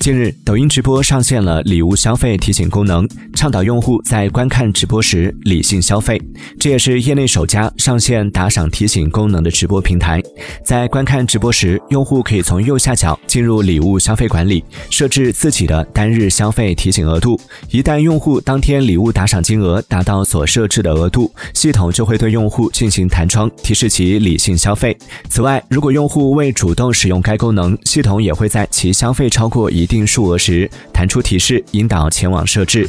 近日，抖音直播上线了礼物消费提醒功能，倡导用户在观看直播时理性消费。这也是业内首家上线打赏提醒功能的直播平台。在观看直播时，用户可以从右下角进入礼物消费管理，设置自己的单日消费提醒额度。一旦用户当天礼物打赏金额达到所设置的额度，系统就会对用户进行弹窗，提示其理性消费。此外，如果用户未主动使用该功能，系统也会在其消费超过一定数额时弹出提示，引导前往设置。